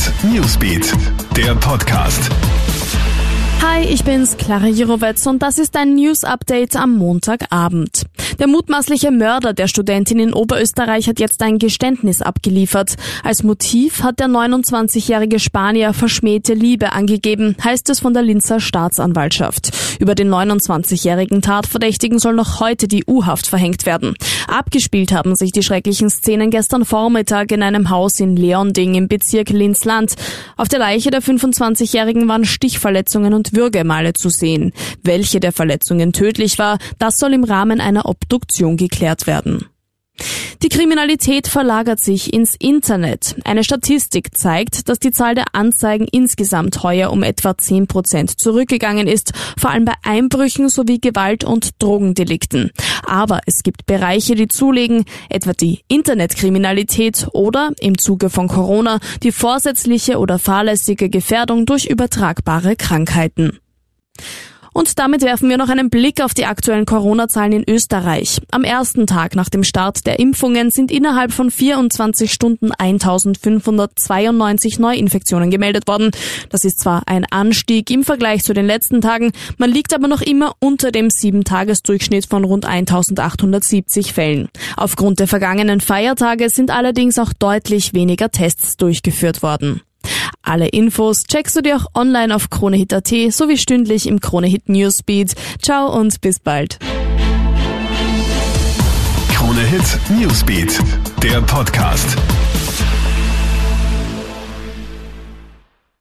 Hit Newsbeat, der Podcast. Hi, ich bin's, Clara Jirovetz und das ist ein News-Update am Montagabend. Der mutmaßliche Mörder der Studentin in Oberösterreich hat jetzt ein Geständnis abgeliefert. Als Motiv hat der 29-jährige Spanier verschmähte Liebe angegeben, heißt es von der Linzer Staatsanwaltschaft. Über den 29-jährigen Tatverdächtigen soll noch heute die U-Haft verhängt werden. Abgespielt haben sich die schrecklichen Szenen gestern Vormittag in einem Haus in Leonding im Bezirk Linzland. Auf der Leiche der 25-jährigen waren Stichverletzungen und Würgemale zu sehen. Welche der Verletzungen tödlich war, das soll im Rahmen einer Obduktion geklärt werden. Die Kriminalität verlagert sich ins Internet. Eine Statistik zeigt, dass die Zahl der Anzeigen insgesamt heuer um etwa 10 Prozent zurückgegangen ist, vor allem bei Einbrüchen sowie Gewalt- und Drogendelikten. Aber es gibt Bereiche, die zulegen, etwa die Internetkriminalität oder im Zuge von Corona die vorsätzliche oder fahrlässige Gefährdung durch übertragbare Krankheiten. Und damit werfen wir noch einen Blick auf die aktuellen Corona-Zahlen in Österreich. Am ersten Tag nach dem Start der Impfungen sind innerhalb von 24 Stunden 1592 Neuinfektionen gemeldet worden. Das ist zwar ein Anstieg im Vergleich zu den letzten Tagen, man liegt aber noch immer unter dem 7-Tages-Durchschnitt von rund 1870 Fällen. Aufgrund der vergangenen Feiertage sind allerdings auch deutlich weniger Tests durchgeführt worden. Alle Infos checkst du dir auch online auf KroneHit.at sowie stündlich im KroneHit Newsbeat. Ciao und bis bald. KroneHit Newsbeat, der Podcast.